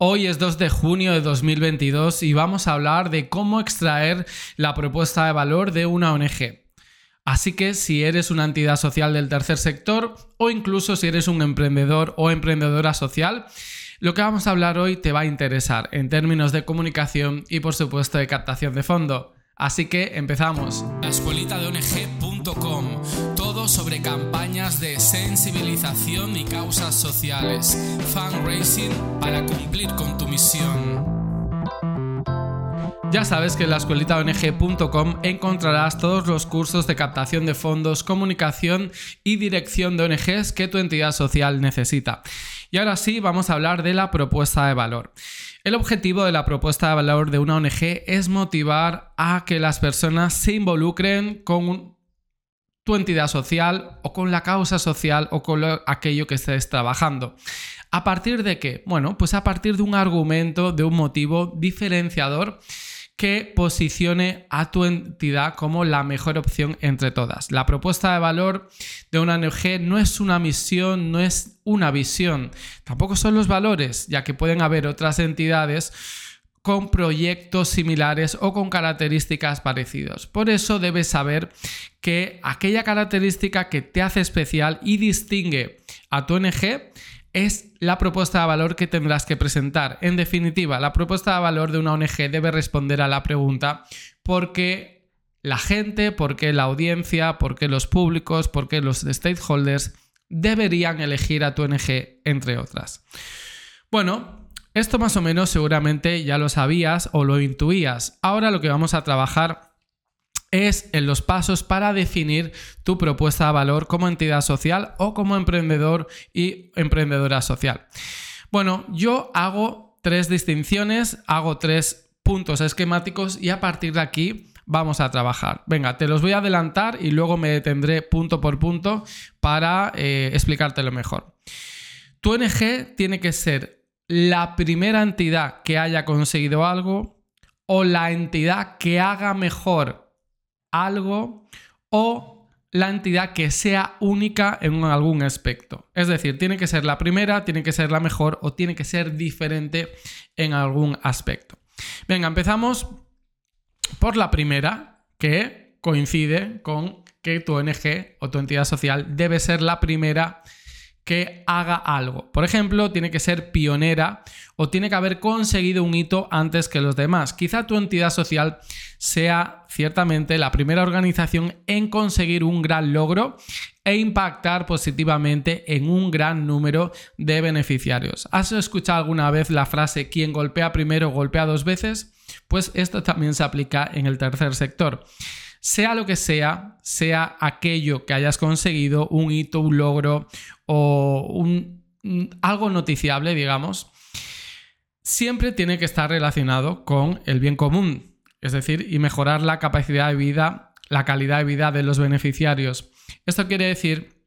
Hoy es 2 de junio de 2022 y vamos a hablar de cómo extraer la propuesta de valor de una ONG. Así que si eres una entidad social del tercer sector o incluso si eres un emprendedor o emprendedora social, lo que vamos a hablar hoy te va a interesar en términos de comunicación y por supuesto de captación de fondo. Así que empezamos. La sobre campañas de sensibilización y causas sociales. Fundraising para cumplir con tu misión. Ya sabes que en la escuelita ONG.com encontrarás todos los cursos de captación de fondos, comunicación y dirección de ONGs que tu entidad social necesita. Y ahora sí, vamos a hablar de la propuesta de valor. El objetivo de la propuesta de valor de una ONG es motivar a que las personas se involucren con tu entidad social o con la causa social o con aquello que estés trabajando. ¿A partir de qué? Bueno, pues a partir de un argumento, de un motivo diferenciador que posicione a tu entidad como la mejor opción entre todas. La propuesta de valor de una ONG no es una misión, no es una visión, tampoco son los valores, ya que pueden haber otras entidades con proyectos similares o con características parecidas. Por eso debes saber que aquella característica que te hace especial y distingue a tu ONG es la propuesta de valor que tendrás que presentar. En definitiva, la propuesta de valor de una ONG debe responder a la pregunta ¿por qué la gente, por qué la audiencia, por qué los públicos, por qué los stakeholders deberían elegir a tu ONG, entre otras? Bueno, esto más o menos seguramente ya lo sabías o lo intuías. Ahora lo que vamos a trabajar es en los pasos para definir tu propuesta de valor como entidad social o como emprendedor y emprendedora social. Bueno, yo hago tres distinciones, hago tres puntos esquemáticos y a partir de aquí vamos a trabajar. Venga, te los voy a adelantar y luego me detendré punto por punto para eh, explicártelo mejor. Tu ONG tiene que ser la primera entidad que haya conseguido algo o la entidad que haga mejor algo o la entidad que sea única en algún aspecto. Es decir, tiene que ser la primera, tiene que ser la mejor o tiene que ser diferente en algún aspecto. Venga, empezamos por la primera, que coincide con que tu ONG o tu entidad social debe ser la primera que haga algo. Por ejemplo, tiene que ser pionera o tiene que haber conseguido un hito antes que los demás. Quizá tu entidad social sea ciertamente la primera organización en conseguir un gran logro e impactar positivamente en un gran número de beneficiarios. ¿Has escuchado alguna vez la frase quien golpea primero golpea dos veces? Pues esto también se aplica en el tercer sector sea lo que sea, sea aquello que hayas conseguido, un hito, un logro o un, algo noticiable, digamos, siempre tiene que estar relacionado con el bien común, es decir, y mejorar la capacidad de vida, la calidad de vida de los beneficiarios. Esto quiere decir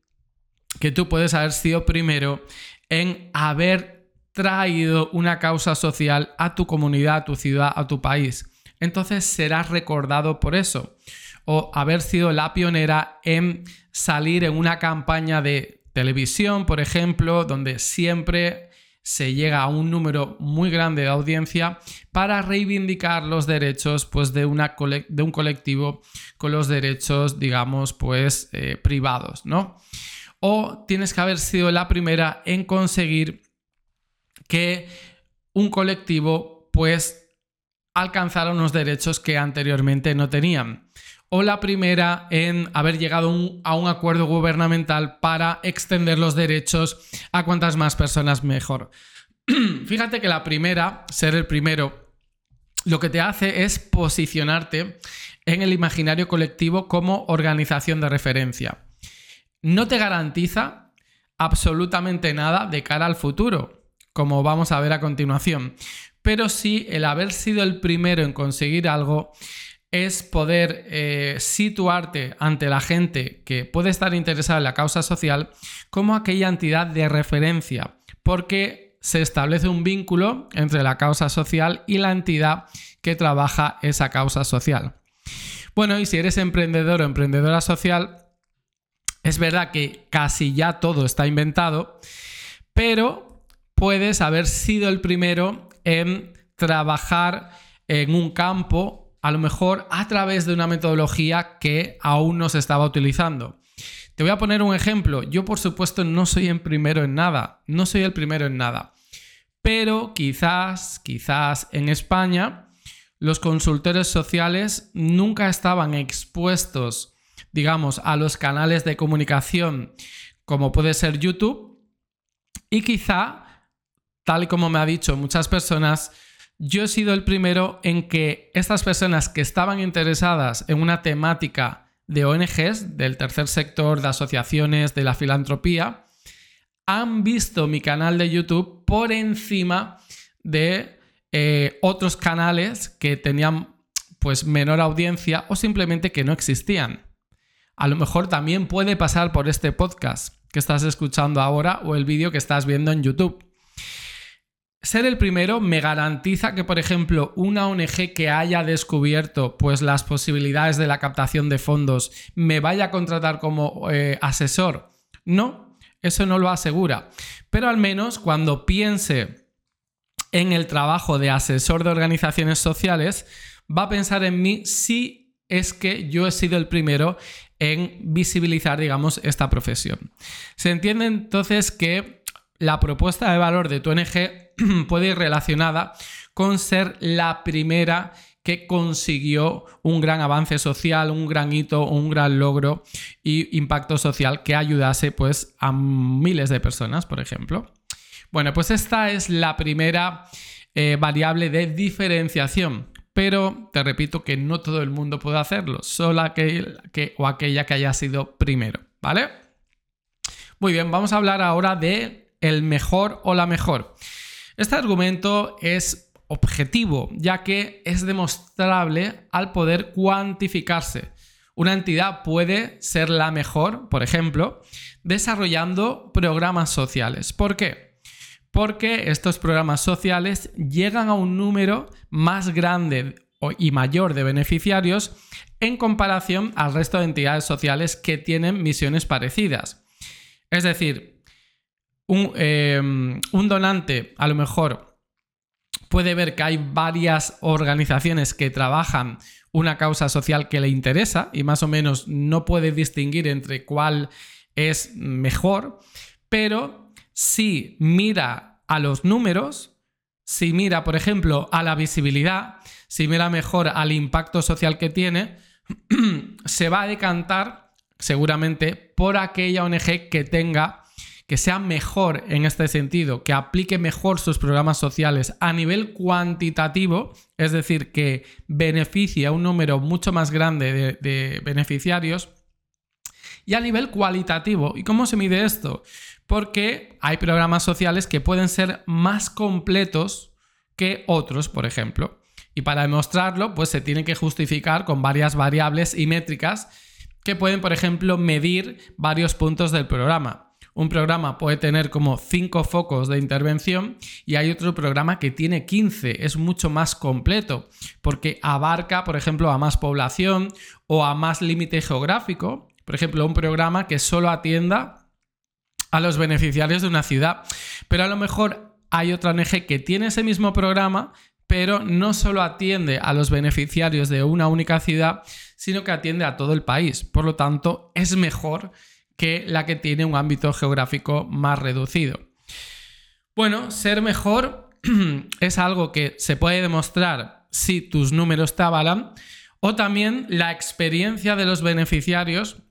que tú puedes haber sido primero en haber traído una causa social a tu comunidad, a tu ciudad, a tu país entonces serás recordado por eso. O haber sido la pionera en salir en una campaña de televisión, por ejemplo, donde siempre se llega a un número muy grande de audiencia para reivindicar los derechos pues, de, una de un colectivo con los derechos, digamos, pues eh, privados, ¿no? O tienes que haber sido la primera en conseguir que un colectivo pues alcanzar unos derechos que anteriormente no tenían. O la primera en haber llegado a un acuerdo gubernamental para extender los derechos a cuantas más personas mejor. Fíjate que la primera, ser el primero, lo que te hace es posicionarte en el imaginario colectivo como organización de referencia. No te garantiza absolutamente nada de cara al futuro, como vamos a ver a continuación pero sí el haber sido el primero en conseguir algo es poder eh, situarte ante la gente que puede estar interesada en la causa social como aquella entidad de referencia, porque se establece un vínculo entre la causa social y la entidad que trabaja esa causa social. Bueno, y si eres emprendedor o emprendedora social, es verdad que casi ya todo está inventado, pero puedes haber sido el primero en trabajar en un campo, a lo mejor a través de una metodología que aún no se estaba utilizando. Te voy a poner un ejemplo. Yo, por supuesto, no soy el primero en nada. No soy el primero en nada. Pero quizás, quizás en España, los consultores sociales nunca estaban expuestos, digamos, a los canales de comunicación como puede ser YouTube. Y quizá, tal y como me ha dicho muchas personas, yo he sido el primero en que estas personas que estaban interesadas en una temática de ONGs, del tercer sector, de asociaciones, de la filantropía, han visto mi canal de YouTube por encima de eh, otros canales que tenían pues menor audiencia o simplemente que no existían. A lo mejor también puede pasar por este podcast que estás escuchando ahora o el vídeo que estás viendo en YouTube. Ser el primero me garantiza que, por ejemplo, una ONG que haya descubierto pues, las posibilidades de la captación de fondos me vaya a contratar como eh, asesor. No, eso no lo asegura. Pero al menos cuando piense en el trabajo de asesor de organizaciones sociales, va a pensar en mí si es que yo he sido el primero en visibilizar, digamos, esta profesión. Se entiende entonces que la propuesta de valor de tu ONG puede ir relacionada con ser la primera que consiguió un gran avance social, un gran hito, un gran logro y impacto social que ayudase pues a miles de personas, por ejemplo. Bueno, pues esta es la primera eh, variable de diferenciación. Pero te repito que no todo el mundo puede hacerlo, solo aquel que, o aquella que haya sido primero, ¿vale? Muy bien, vamos a hablar ahora de el mejor o la mejor. Este argumento es objetivo, ya que es demostrable al poder cuantificarse. Una entidad puede ser la mejor, por ejemplo, desarrollando programas sociales. ¿Por qué? Porque estos programas sociales llegan a un número más grande y mayor de beneficiarios en comparación al resto de entidades sociales que tienen misiones parecidas. Es decir, un, eh, un donante a lo mejor puede ver que hay varias organizaciones que trabajan una causa social que le interesa y más o menos no puede distinguir entre cuál es mejor, pero si mira a los números, si mira, por ejemplo, a la visibilidad, si mira mejor al impacto social que tiene, se va a decantar seguramente por aquella ONG que tenga que sea mejor en este sentido, que aplique mejor sus programas sociales a nivel cuantitativo, es decir, que beneficie a un número mucho más grande de, beneficiarios, y a nivel cualitativo. ¿Y cómo se mide esto? Porque hay programas sociales que pueden ser más completos que otros, por ejemplo. Y para demostrarlo, pues se tiene que justificar con varias variables y métricas que pueden, por ejemplo, medir varios puntos del programa. Un programa puede tener como 5 focos de intervención y hay otro programa que tiene 15, es mucho más completo porque abarca, por ejemplo, a más población o a más límite geográfico. Por ejemplo, un programa que solo atienda a los beneficiarios de una ciudad. Pero a lo mejor hay otra ONG que tiene ese mismo programa, pero no solo atiende a los beneficiarios de una única ciudad, sino que atiende a todo el país. Por lo tanto, es mejor que la que tiene un ámbito geográfico más reducido. Bueno, ser mejor es algo que se puede demostrar si tus números te avalan o también la experiencia de los beneficiarios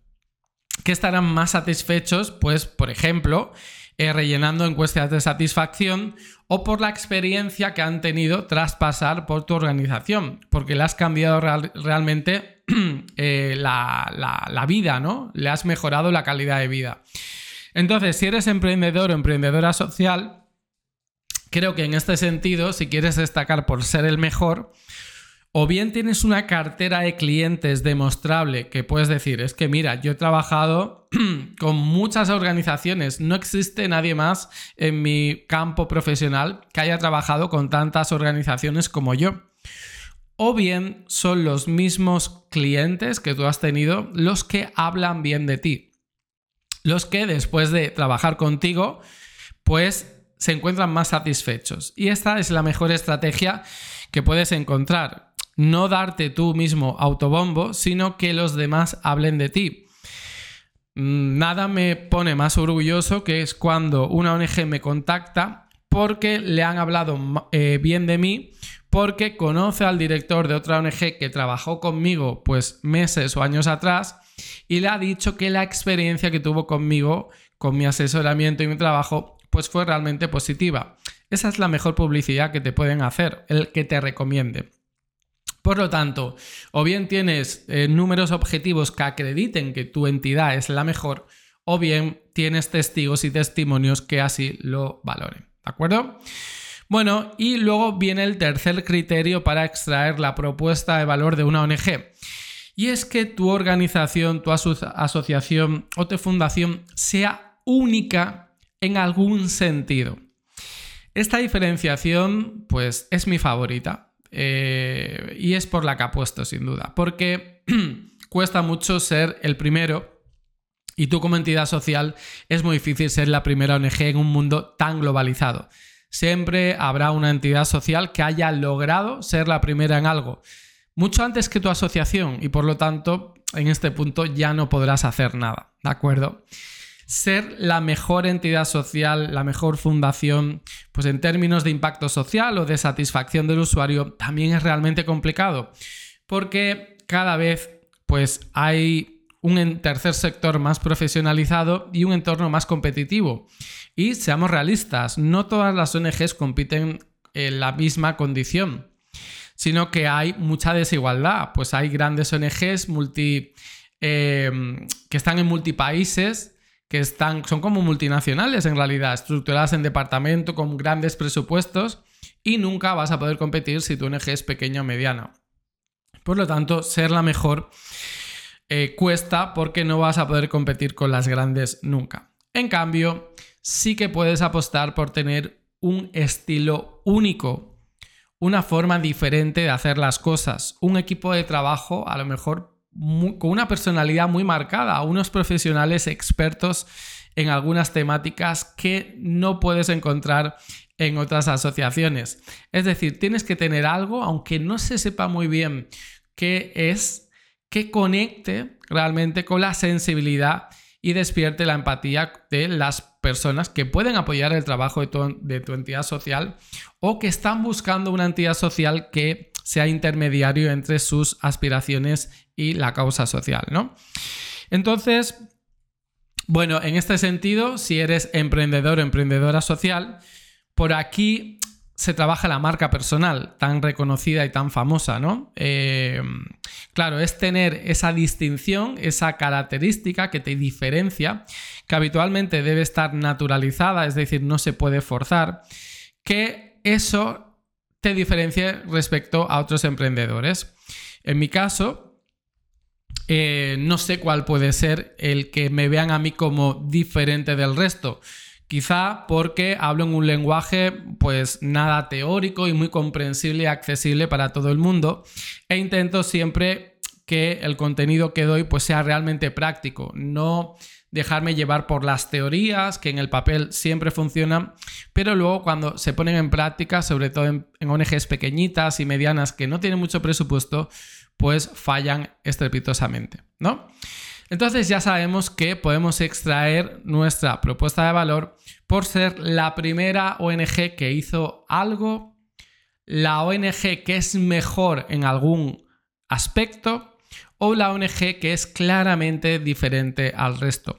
que estarán más satisfechos, pues, por ejemplo, eh, rellenando encuestas de satisfacción o por la experiencia que han tenido tras pasar por tu organización, porque le has cambiado realmente Eh, la, vida, ¿no? Le has mejorado la calidad de vida. Entonces, si eres emprendedor o emprendedora social, creo que en este sentido, si quieres destacar por ser el mejor, o bien tienes una cartera de clientes demostrable que puedes decir, es que mira, yo he trabajado con muchas organizaciones, no existe nadie más en mi campo profesional que haya trabajado con tantas organizaciones como yo o bien son los mismos clientes que tú has tenido los que hablan bien de ti. Los que después de trabajar contigo, pues se encuentran más satisfechos. Y esta es la mejor estrategia que puedes encontrar. No darte tú mismo autobombo, sino que los demás hablen de ti. Mm, nada me pone más orgulloso que es cuando una ONG me contacta porque le han hablado eh, bien de mí, porque conoce al director de otra ONG que trabajó conmigo pues meses o años atrás y le ha dicho que la experiencia que tuvo conmigo, con mi asesoramiento y mi trabajo, pues fue realmente positiva. Esa es la mejor publicidad que te pueden hacer, el que te recomiende. Por lo tanto, o bien tienes eh, números objetivos que acrediten que tu entidad es la mejor, o bien tienes testigos y testimonios que así lo valoren. ¿De acuerdo? Bueno, y luego viene el tercer criterio para extraer la propuesta de valor de una ONG. Y es que tu organización, tu asociación o tu fundación sea única en algún sentido. Esta diferenciación, pues, es mi favorita. Eh, y es por la que apuesto, sin duda. Porque cuesta mucho ser el primero. Y tú como entidad social es muy difícil ser la primera ONG en un mundo tan globalizado. Siempre habrá una entidad social que haya logrado ser la primera en algo mucho antes que tu asociación y por lo tanto en este punto ya no podrás hacer nada, ¿de acuerdo? Ser la mejor entidad social, la mejor fundación, pues en términos de impacto social o de satisfacción del usuario, también es realmente complicado, porque cada vez pues hay un tercer sector más profesionalizado y un entorno más competitivo. Y seamos realistas, no todas las ONGs compiten en la misma condición sino que hay mucha desigualdad. Pues hay grandes ONGs multi, em, que están en multipaíses, que están, son como multinacionales en realidad, estructuradas en departamento con grandes presupuestos y nunca vas a poder competir si tu ONG es pequeña o mediana. Por lo tanto, ser la mejor eh, cuesta porque no vas a poder competir con las grandes nunca. En cambio, sí que puedes apostar por tener un estilo único una forma diferente de hacer las cosas, un equipo de trabajo a lo mejor con una personalidad muy marcada, unos profesionales expertos en algunas temáticas que no puedes encontrar en otras asociaciones. Es decir, tienes que tener algo, aunque no se sepa muy bien qué es, que conecte realmente con la sensibilidad y despierte la empatía de las personas que pueden apoyar el trabajo de tu, entidad social o que están buscando una entidad social que sea intermediario entre sus aspiraciones y la causa social, ¿no? Entonces, bueno, en este sentido, si eres emprendedor o emprendedora social, por aquí se trabaja la marca personal tan reconocida y tan famosa, ¿no? Eh, claro, es tener esa distinción, esa característica que te diferencia, que habitualmente debe estar naturalizada, es decir, no se puede forzar, que eso te diferencie respecto a otros emprendedores. En mi caso, eh, no sé cuál puede ser el que me vean a mí como diferente del resto. Quizá porque hablo en un lenguaje pues nada teórico y muy comprensible y accesible para todo el mundo e intento siempre que el contenido que doy pues sea realmente práctico, no dejarme llevar por las teorías que en el papel siempre funcionan, pero luego cuando se ponen en práctica, sobre todo en, ONGs pequeñitas y medianas que no tienen mucho presupuesto, pues fallan estrepitosamente, ¿no? Entonces ya sabemos que podemos extraer nuestra propuesta de valor por ser la primera ONG que hizo algo, la ONG que es mejor en algún aspecto o la ONG que es claramente diferente al resto.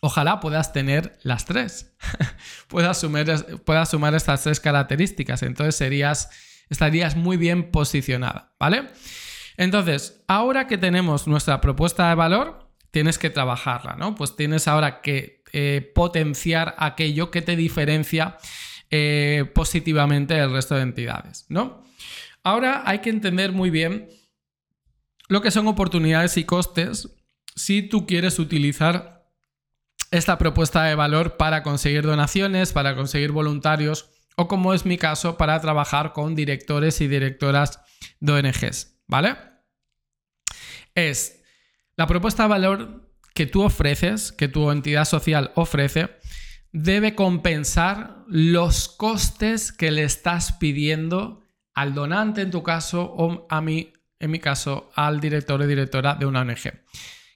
Ojalá puedas tener las tres, puedas, sumar estas tres características, entonces serías, estarías muy bien posicionada, ¿vale? Entonces, ahora que tenemos nuestra propuesta de valor, tienes que trabajarla, ¿no? Pues tienes ahora que eh, potenciar aquello que te diferencia eh, positivamente del resto de entidades, ¿no? Ahora hay que entender muy bien lo que son oportunidades y costes si tú quieres utilizar esta propuesta de valor para conseguir donaciones, para conseguir voluntarios o como es mi caso, para trabajar con directores y directoras de ONGs. ¿Vale? Es la propuesta de valor que tú ofreces, que tu entidad social ofrece, debe compensar los costes que le estás pidiendo al donante en tu caso o a mí, en mi caso, al director o directora de una ONG.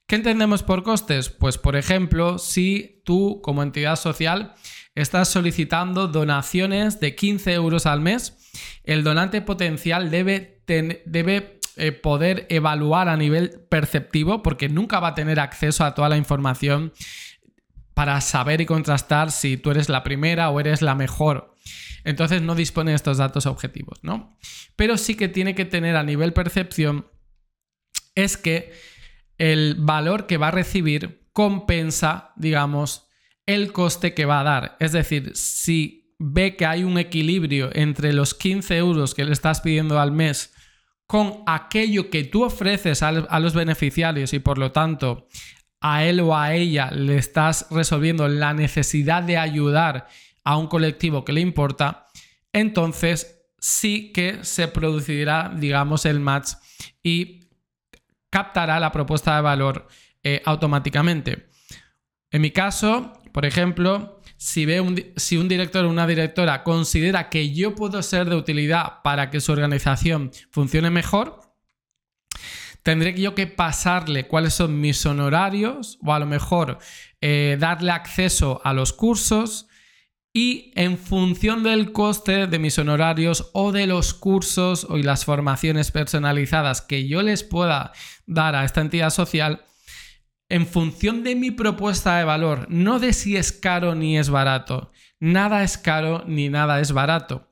¿Qué entendemos por costes? Pues por ejemplo, si tú como entidad social estás solicitando donaciones de 15 euros al mes, el donante potencial debe, debe eh, poder evaluar a nivel perceptivo porque nunca va a tener acceso a toda la información para saber y contrastar si tú eres la primera o eres la mejor. Entonces no dispone de estos datos objetivos, ¿no? Pero sí que tiene que tener a nivel percepción es que el valor que va a recibir compensa, digamos, el coste que va a dar. Es decir, si ve que hay un equilibrio entre los 15 euros que le estás pidiendo al mes con aquello que tú ofreces a, los beneficiarios y por lo tanto a él o a ella le estás resolviendo la necesidad de ayudar a un colectivo que le importa, entonces sí que se producirá, digamos, el match y captará la propuesta de valor eh, automáticamente. En mi caso, por ejemplo, si, ve un, si un director o una directora considera que yo puedo ser de utilidad para que su organización funcione mejor, tendré yo que pasarle cuáles son mis honorarios o a lo mejor eh, darle acceso a los cursos, y en función del coste de mis honorarios o de los cursos y las formaciones personalizadas que yo les pueda dar a esta entidad social, en función de mi propuesta de valor, no de si es caro ni es barato. Nada es caro ni nada es barato.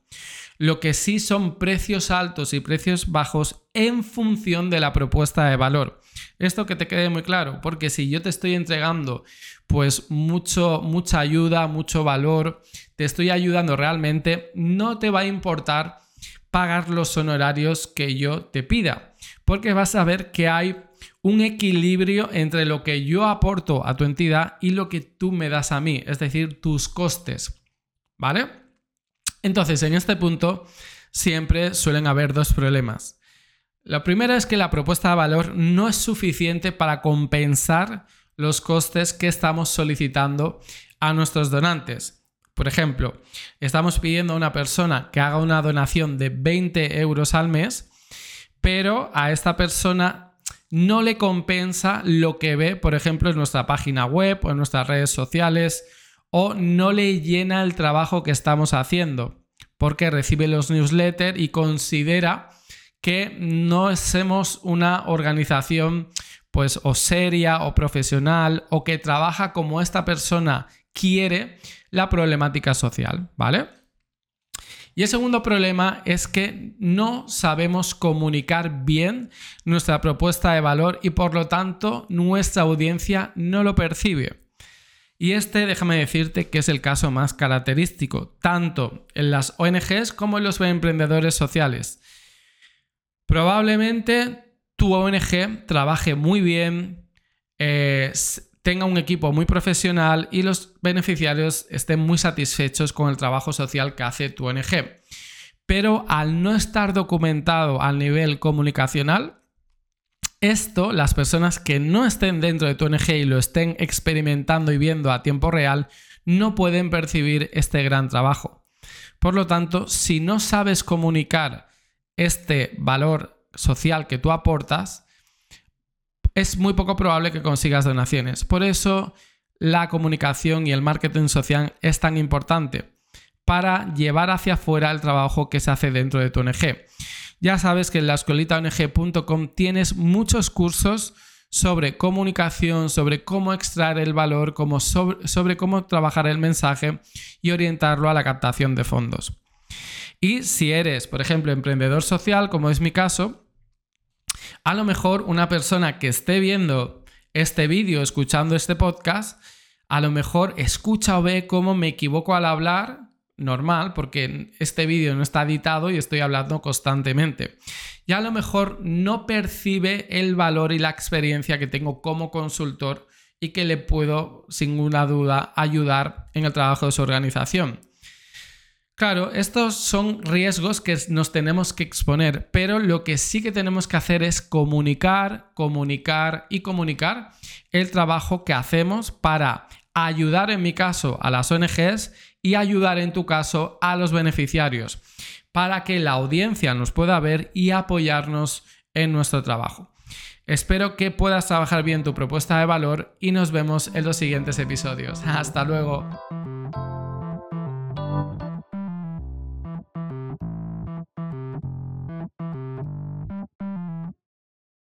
Lo que sí son precios altos y precios bajos en función de la propuesta de valor. Esto que te quede muy claro, porque si yo te estoy entregando pues mucho, mucha ayuda, mucho valor, te estoy ayudando realmente, no te va a importar pagar los honorarios que yo te pida, porque vas a ver que hay un equilibrio entre lo que yo aporto a tu entidad y lo que tú me das a mí, es decir, tus costes, ¿vale? Entonces, en este punto siempre suelen haber dos problemas. La primera es que la propuesta de valor no es suficiente para compensar los costes que estamos solicitando a nuestros donantes. Por ejemplo, estamos pidiendo a una persona que haga una donación de 20 euros al mes, pero a esta persona no le compensa lo que ve, por ejemplo, en nuestra página web o en nuestras redes sociales, o no le llena el trabajo que estamos haciendo, porque recibe los newsletters y considera que no somos una organización pues o seria o profesional o que trabaja como esta persona quiere la problemática social, ¿vale? Y el segundo problema es que no sabemos comunicar bien nuestra propuesta de valor y por lo tanto nuestra audiencia no lo percibe. Y este, déjame decirte que es el caso más característico, tanto en las ONGs como en los emprendedores sociales. Probablemente tu ONG trabaje muy bien, eh, tenga un equipo muy profesional y los beneficiarios estén muy satisfechos con el trabajo social que hace tu ONG. Pero al no estar documentado al nivel comunicacional, esto, las personas que no estén dentro de tu ONG y lo estén experimentando y viendo a tiempo real, no pueden percibir este gran trabajo. Por lo tanto, si no sabes comunicar este valor social que tú aportas, es muy poco probable que consigas donaciones. Por eso la comunicación y el marketing social es tan importante para llevar hacia afuera el trabajo que se hace dentro de tu ONG. Ya sabes que en la escolitaong.com tienes muchos cursos sobre comunicación, sobre cómo extraer el valor, sobre, sobre cómo trabajar el mensaje y orientarlo a la captación de fondos. Y si eres, por ejemplo, emprendedor social, como es mi caso, a lo mejor una persona que esté viendo este vídeo, escuchando este podcast, a lo mejor escucha o ve cómo me equivoco al hablar, normal, porque este vídeo no está editado y estoy hablando constantemente. Y a lo mejor no percibe el valor y la experiencia que tengo como consultor y que le puedo, sin ninguna duda, ayudar en el trabajo de su organización. Claro, estos son riesgos que nos tenemos que exponer, pero lo que sí que tenemos que hacer es comunicar, comunicar y comunicar el trabajo que hacemos para ayudar en mi caso a las ONGs y ayudar en tu caso a los beneficiarios para que la audiencia nos pueda ver y apoyarnos en nuestro trabajo. Espero que puedas trabajar bien tu propuesta de valor y nos vemos en los siguientes episodios. Hasta luego.